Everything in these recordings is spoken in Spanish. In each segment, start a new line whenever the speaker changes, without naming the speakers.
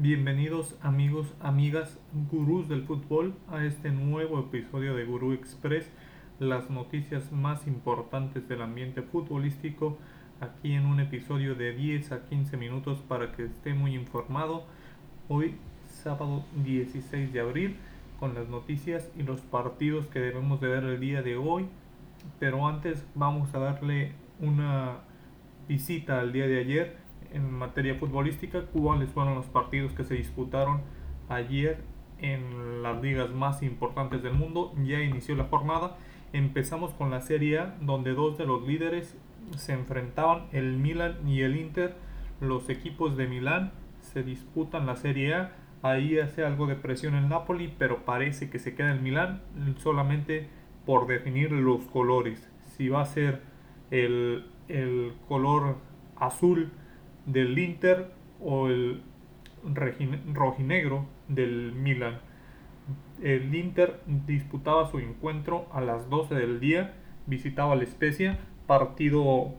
Bienvenidos amigos, amigas, gurús del fútbol a este nuevo episodio de Gurú Express, las noticias más importantes del ambiente futbolístico, aquí en un episodio de 10 a 15 minutos para que esté muy informado. Hoy, sábado 16 de abril, con las noticias y los partidos que debemos de ver el día de hoy. Pero antes vamos a darle una visita al día de ayer en materia futbolística, cuáles fueron los partidos que se disputaron ayer en las ligas más importantes del mundo. Ya inició la jornada. Empezamos con la Serie A, donde dos de los líderes se enfrentaban, el Milan y el Inter. Los equipos de Milán se disputan la Serie A. Ahí hace algo de presión el Napoli, pero parece que se queda el Milán solamente por definir los colores. Si va a ser el, el color azul del Inter o el rojinegro del Milan. El Inter disputaba su encuentro a las 12 del día, visitaba la Especia, partido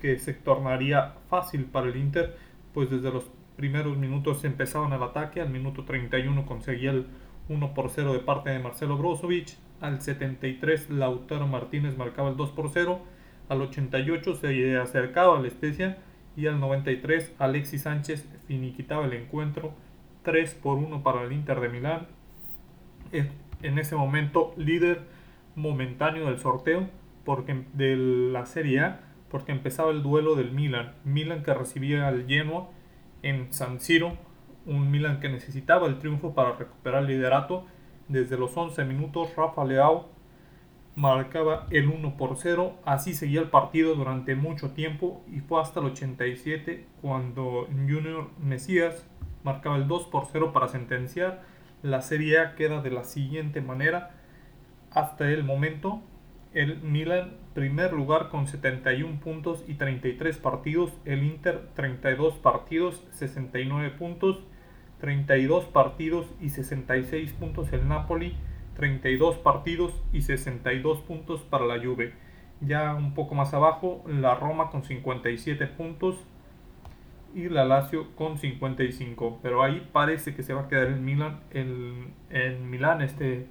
que se tornaría fácil para el Inter, pues desde los primeros minutos empezaban el ataque, al minuto 31 conseguía el 1 por 0 de parte de Marcelo Brozovic, al 73 Lautaro Martínez marcaba el 2 por 0, al 88 se acercaba a la Especia y al 93 Alexis Sánchez finiquitaba el encuentro 3 por 1 para el Inter de Milán. En ese momento líder momentáneo del sorteo porque, de la Serie A porque empezaba el duelo del Milan. Milan que recibía al Genoa en San Siro. Un Milan que necesitaba el triunfo para recuperar el liderato. Desde los 11 minutos Rafa Leao marcaba el 1 por 0. Así seguía el partido durante mucho tiempo y fue hasta el 87 cuando Junior Mesías marcaba el 2 por 0 para sentenciar. La Serie A queda de la siguiente manera. Hasta el momento, el Milan primer lugar con 71 puntos y 33 partidos. El Inter 32 partidos, 69 puntos. 32 partidos y 66 puntos el Napoli 32 partidos y 62 puntos para la Juve. Ya un poco más abajo, la Roma con 57 puntos y la Lazio con 55. Pero ahí parece que se va a quedar en Milan, en, en Milán este,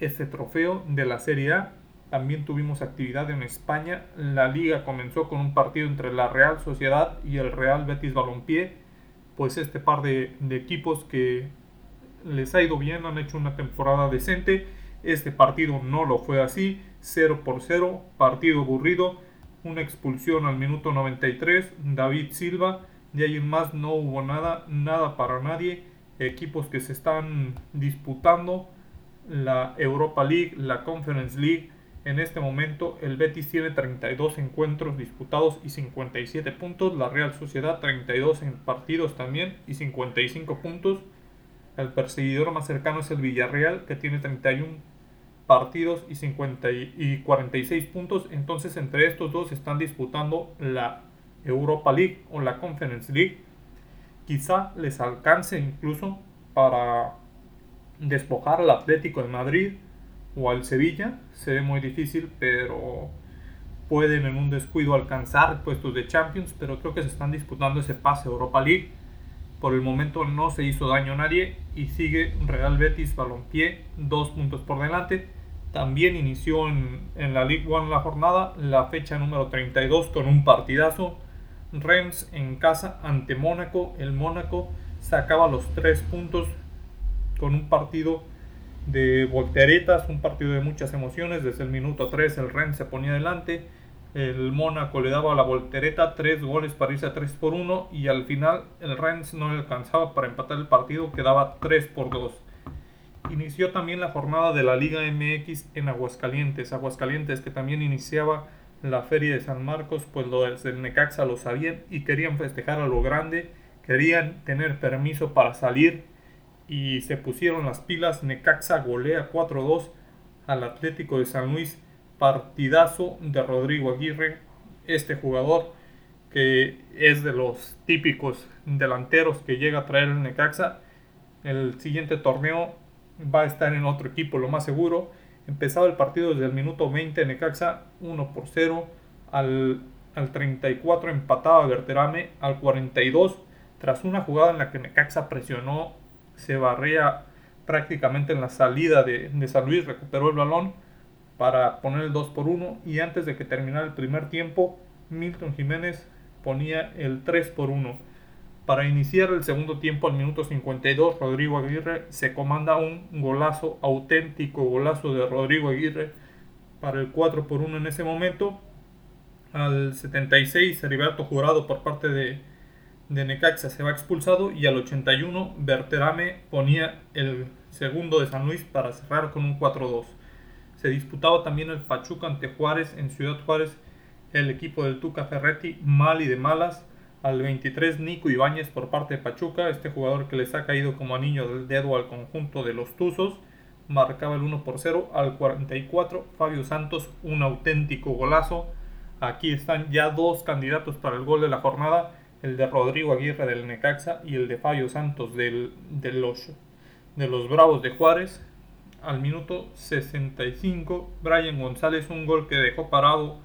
este trofeo de la Serie A. También tuvimos actividad en España. La liga comenzó con un partido entre la Real Sociedad y el Real Betis Balompié. Pues este par de equipos que les ha ido bien, han hecho una temporada decente. Este partido no lo fue así, 0 por 0, partido aburrido, una expulsión al minuto 93, David Silva, de ahí en más no hubo nada, nada para nadie, equipos que se están disputando la Europa League, la Conference League. En este momento el Betis tiene 32 encuentros disputados y 57 puntos, la Real Sociedad 32 en partidos también y 55 puntos. El perseguidor más cercano es el Villarreal, que tiene 31 partidos y, 50 y 46 puntos. Entonces, entre estos dos están disputando la Europa League o la Conference League. Quizá les alcance incluso para despojar al Atlético de Madrid o al Sevilla. Se ve muy difícil, pero pueden en un descuido alcanzar puestos de Champions. Pero creo que se están disputando ese pase Europa League por el momento no se hizo daño a nadie y sigue Real Betis Balompié dos puntos por delante. También inició en, la League One la jornada, la fecha número 32 con un partidazo. Rennes en casa ante Mónaco. El Mónaco sacaba los tres puntos con un partido de volteretas, un partido de muchas emociones. Desde el minuto 3 el Rennes se ponía adelante el Mónaco le daba la voltereta, tres goles para irse a 3 por 1 y al final el Rennes no le alcanzaba para empatar el partido, quedaba 3 por 2. Inició también la jornada de la Liga MX en Aguascalientes, Aguascalientes que también iniciaba la Feria de San Marcos, pues los del Necaxa lo sabían y querían festejar a lo grande, querían tener permiso para salir y se pusieron las pilas, Necaxa golea 4-2 al Atlético de San Luis partidazo de Rodrigo Aguirre, este jugador que es de los típicos delanteros que llega a traer el Necaxa. El siguiente torneo va a estar en otro equipo, lo más seguro. Empezaba el partido desde el minuto 20 Necaxa 1 por 0. Al, al 34 empataba Berterame. Al 42 tras una jugada en la que Necaxa presionó, se barría prácticamente en la salida de, de San Luis, recuperó el balón para poner el 2 por 1 y antes de que terminara el primer tiempo, Milton Jiménez ponía el 3 por 1. Para iniciar el segundo tiempo al minuto 52, Rodrigo Aguirre se comanda un golazo, auténtico golazo de Rodrigo Aguirre para el 4 por 1 en ese momento. Al 76, Heriberto Jurado por parte de, de Necaxa se va expulsado y al 81, Berterame ponía el segundo de San Luis para cerrar con un 4-2. Se disputaba también el Pachuca ante Juárez en Ciudad Juárez. El equipo del Tuca Ferretti, mal y de malas. Al 23, Nico Ibáñez por parte de Pachuca, este jugador que les ha caído como anillo del dedo al conjunto de los Tuzos. Marcaba el 1 por 0. Al 44, Fabio Santos, un auténtico golazo. Aquí están ya dos candidatos para el gol de la jornada: el de Rodrigo Aguirre del Necaxa y el de Fabio Santos del, de, los, de los Bravos de Juárez al minuto 65, Brian González, un gol que dejó parado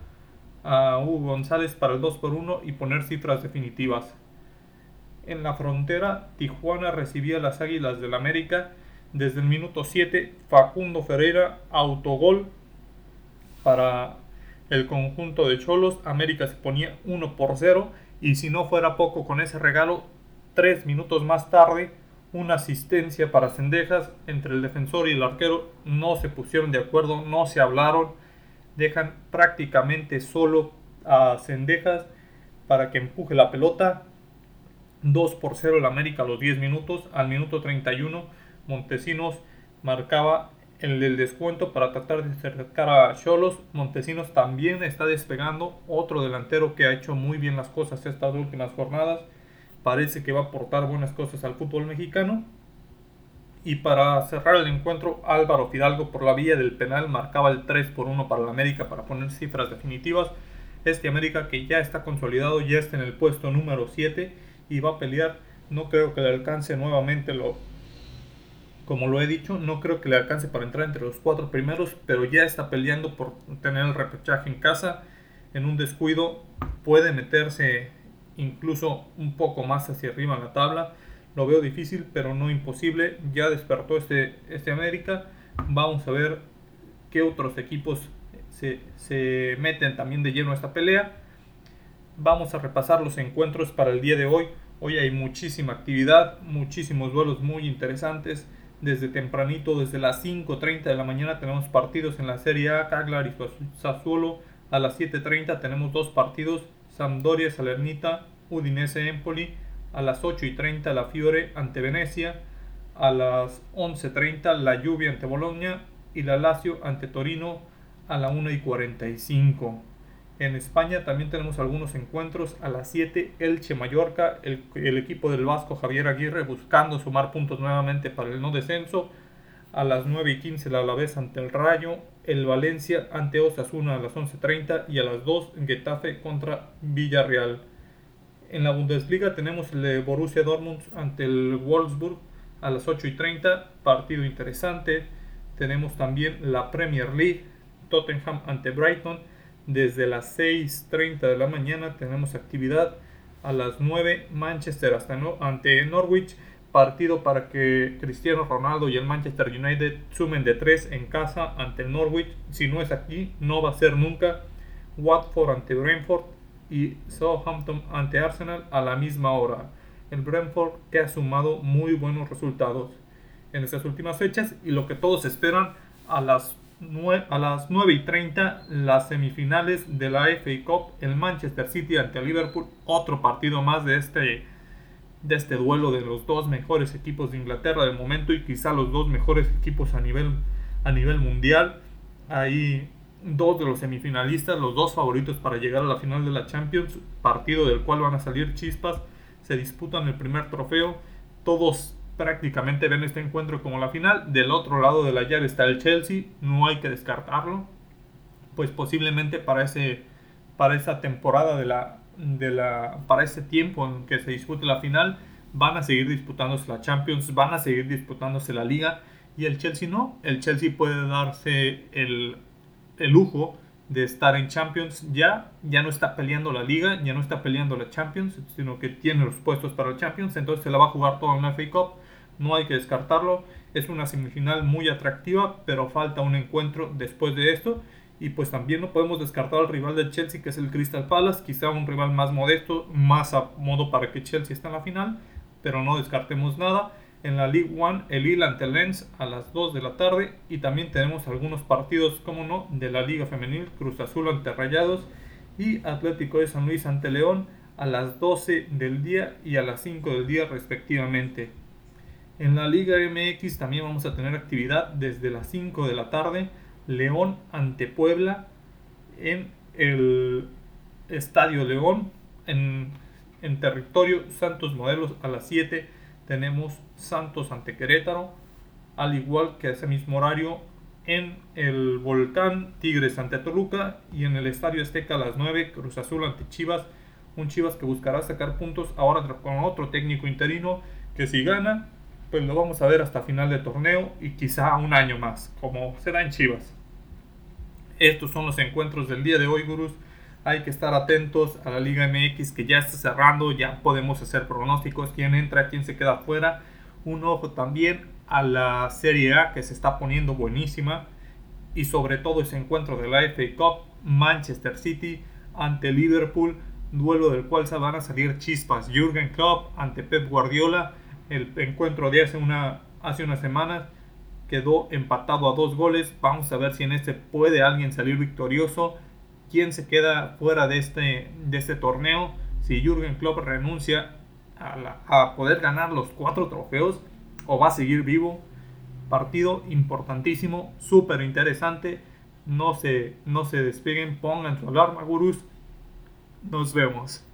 a Hugo González para el 2 por 1 y poner cifras definitivas. En la frontera, Tijuana recibía las Águilas del América. Desde el minuto 7, Facundo Ferreira, autogol para el conjunto de Cholos. América se ponía 1 por 0 y si no fuera poco con ese regalo, 3 minutos más tarde, una asistencia para Cendejas entre el defensor y el arquero. No se pusieron de acuerdo, no se hablaron. Dejan prácticamente solo a Cendejas para que empuje la pelota. 2 por 0 el América a los 10 minutos. Al minuto 31 Montesinos marcaba el del descuento para tratar de acercar a Cholos. Montesinos también está despegando. Otro delantero que ha hecho muy bien las cosas estas últimas jornadas parece que va a aportar buenas cosas al fútbol mexicano. Y para cerrar el encuentro, Álvaro Fidalgo por la vía del penal marcaba el 3 por 1 para el América para poner cifras definitivas. Este América que ya está consolidado, ya está en el puesto número 7 y va a pelear. No creo que le alcance nuevamente lo, como lo he dicho, no creo que le alcance para entrar entre los cuatro primeros, pero ya está peleando por tener el repechaje en casa. En un descuido puede meterse incluso un poco más hacia arriba en la tabla. Lo veo difícil, pero no imposible. Ya despertó este, este América. Vamos a ver qué otros equipos se, se meten también de lleno a esta pelea. Vamos a repasar los encuentros para el día de hoy. Hoy hay muchísima actividad, muchísimos duelos muy interesantes. Desde tempranito, desde las 5.30 de la mañana tenemos partidos en la Serie A, Cagliari y Sassuolo. A las 7.30 tenemos dos partidos Sampdoria Salernita, Udinese Empoli, a las 8 y 30 la Fiore ante Venecia, a las 11.30 la Lluvia ante Bologna y la Lazio ante Torino a la 1 y 45. En España también tenemos algunos encuentros a las 7 Elche Mallorca, el, el, equipo del Vasco Javier Aguirre buscando sumar puntos nuevamente para el no descenso. A las 9 y 15 la Alavés ante el Rayo, el Valencia ante Osasuna a las 11.30 y a las 2 Getafe contra Villarreal. En la Bundesliga tenemos el Borussia Dortmund ante el Wolfsburg a las 8.30, partido interesante. Tenemos también la Premier League, Tottenham ante Brighton. Desde las 6.30 de la mañana tenemos actividad. A las 9 Manchester hasta ante Norwich partido para que Cristiano Ronaldo y el Manchester United sumen de 3 en casa ante el Norwich. Si no es aquí, no va a ser nunca. Watford ante Brentford y Southampton ante Arsenal a la misma hora. El Brentford que ha sumado muy buenos resultados en estas últimas fechas y lo que todos esperan a las 9, a las 9 y 30 las semifinales de la FA Cup, el Manchester City ante el Liverpool, otro partido más de este de este duelo de los dos mejores equipos de Inglaterra del momento y quizá los dos mejores equipos a nivel, a nivel mundial. Hay dos de los semifinalistas, los dos favoritos para llegar a la final de la Champions, partido del cual van a salir chispas. Se disputan el primer trofeo. Todos prácticamente ven este encuentro como la final. Del otro lado de la llave está el Chelsea, no hay que descartarlo. Pues posiblemente para, ese, para esa temporada de la, de la, para ese tiempo en que se dispute la final, van a seguir disputándose la Champions, van a seguir disputándose la Liga y el Chelsea no. El Chelsea puede darse el, el lujo de estar en Champions. Ya, ya no está peleando la liga, ya no está peleando la Champions, sino que tiene los puestos para el Champions, entonces se la va a jugar todo en la FA Cup, no hay que descartarlo, es una semifinal muy atractiva, pero falta un encuentro después de esto, y pues también no podemos descartar al rival del Chelsea que es el Crystal Palace, quizá un rival más modesto, más a modo para que Chelsea esté en la final, pero no descartemos nada en la League One el Lille ante Lens a las 2 de la tarde y también tenemos algunos partidos, como no, de la Liga Femenil, Cruz Azul ante Rayados y Atlético de San Luis ante León a las 12 del día y a las 5 del día respectivamente. En la Liga MX también vamos a tener actividad desde las 5 de la tarde, León ante Puebla en el Estadio León en, en territorio Santos Modelos a las 7 tenemos Santos ante Querétaro, al igual que ese mismo horario en el Volcán Tigres ante Toluca y en el Estadio Azteca a las 9 Cruz Azul ante Chivas, un Chivas que buscará sacar puntos ahora con otro técnico interino que si gana, pues lo vamos a ver hasta final de torneo y quizá un año más, como será en Chivas. Estos son los encuentros del día de hoy, gurús hay que estar atentos a la Liga MX que ya está cerrando, ya podemos hacer pronósticos, quién entra, quién se queda fuera. Un ojo también a la Serie A que se está poniendo buenísima y sobre todo ese encuentro de la FA Cup, Manchester City ante Liverpool, duelo del cual se van a salir chispas. Jürgen Klopp ante Pep Guardiola, el encuentro de hace, una, hace unas semanas quedó empatado a dos goles. Vamos a ver si en este puede alguien salir victorioso quién se queda fuera de este, de este torneo, si Jürgen Klopp renuncia a, poder ganar los cuatro trofeos o va a seguir vivo. Partido importantísimo, súper interesante. No se, no se despeguen, pongan su alarma, gurús. Nos vemos.